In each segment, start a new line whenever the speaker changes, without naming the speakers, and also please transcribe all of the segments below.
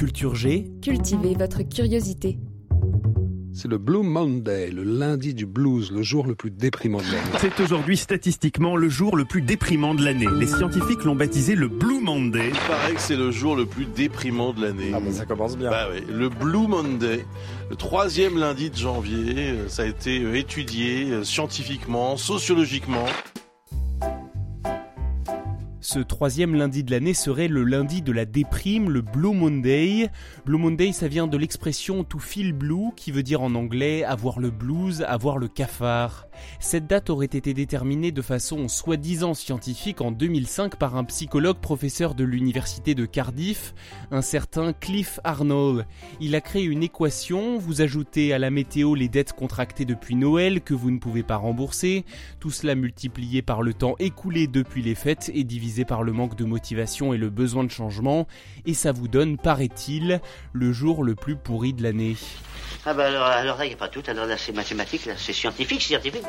Culture G,
Cultivez votre curiosité.
C'est le Blue Monday, le lundi du blues, le jour le plus déprimant de l'année.
c'est aujourd'hui statistiquement le jour le plus déprimant de l'année. Les scientifiques l'ont baptisé le Blue Monday.
Il paraît que c'est le jour le plus déprimant de l'année.
Ah mais ça commence bien.
Bah oui, le Blue Monday, le troisième lundi de janvier, euh, ça a été euh, étudié euh, scientifiquement, sociologiquement.
Ce troisième lundi de l'année serait le lundi de la déprime, le Blue Monday. Blue Monday, ça vient de l'expression to feel blue, qui veut dire en anglais avoir le blues, avoir le cafard. Cette date aurait été déterminée de façon soi-disant scientifique en 2005 par un psychologue professeur de l'université de Cardiff, un certain Cliff Arnold. Il a créé une équation, vous ajoutez à la météo les dettes contractées depuis Noël que vous ne pouvez pas rembourser, tout cela multiplié par le temps écoulé depuis les fêtes et divisé par le manque de motivation et le besoin de changement, et ça vous donne, paraît-il, le jour le plus pourri de l'année.
Ah bah alors, alors là, il n'y a pas tout. Alors là, c'est mathématique, là, c'est scientifique, scientifique.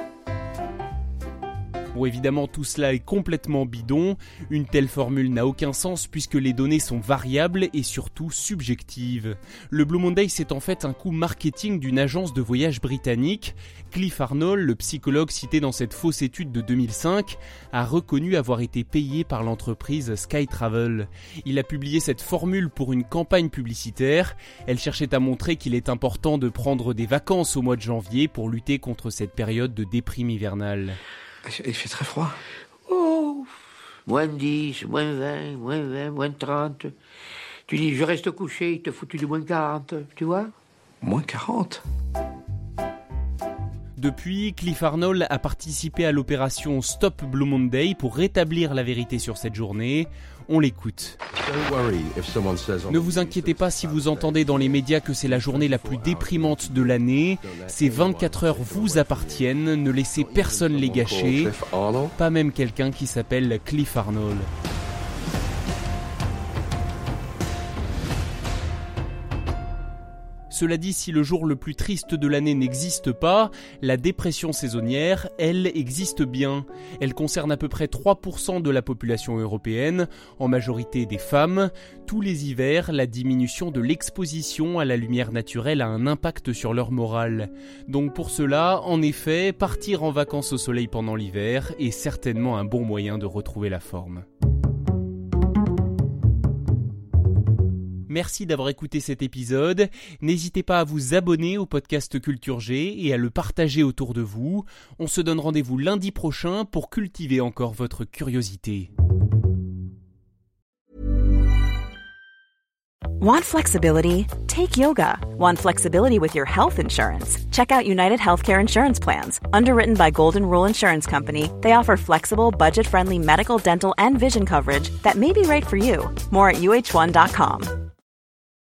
Évidemment, tout cela est complètement bidon. Une telle formule n'a aucun sens puisque les données sont variables et surtout subjectives. Le Blue Monday, c'est en fait un coup marketing d'une agence de voyage britannique. Cliff Arnold, le psychologue cité dans cette fausse étude de 2005, a reconnu avoir été payé par l'entreprise Sky Travel. Il a publié cette formule pour une campagne publicitaire. Elle cherchait à montrer qu'il est important de prendre des vacances au mois de janvier pour lutter contre cette période de déprime hivernale.
Il fait très froid.
Oh Moins de 10, moins de 20, moins de 20, moins de 30. Tu dis, je reste couché, il te foutu du moins de 40, tu vois?
Moins 40.
Depuis, Cliff Arnold a participé à l'opération Stop Blue Monday pour rétablir la vérité sur cette journée. On l'écoute. Ne vous inquiétez pas si vous entendez dans les médias que c'est la journée la plus déprimante de l'année. Ces 24 heures vous appartiennent, ne laissez personne les gâcher, pas même quelqu'un qui s'appelle Cliff Arnold. Cela dit, si le jour le plus triste de l'année n'existe pas, la dépression saisonnière, elle, existe bien. Elle concerne à peu près 3% de la population européenne, en majorité des femmes. Tous les hivers, la diminution de l'exposition à la lumière naturelle a un impact sur leur morale. Donc pour cela, en effet, partir en vacances au soleil pendant l'hiver est certainement un bon moyen de retrouver la forme. Merci d'avoir écouté cet épisode. N'hésitez pas à vous abonner au podcast Culture G et à le partager autour de vous. On se donne rendez-vous lundi prochain pour cultiver encore votre curiosité.
Want flexibility? Take yoga. Want flexibility with your health insurance? Check out United Healthcare Insurance Plans. Underwritten by Golden Rule Insurance Company, they offer flexible, budget friendly medical, dental, and vision coverage that may be right for you. More at uh1.com.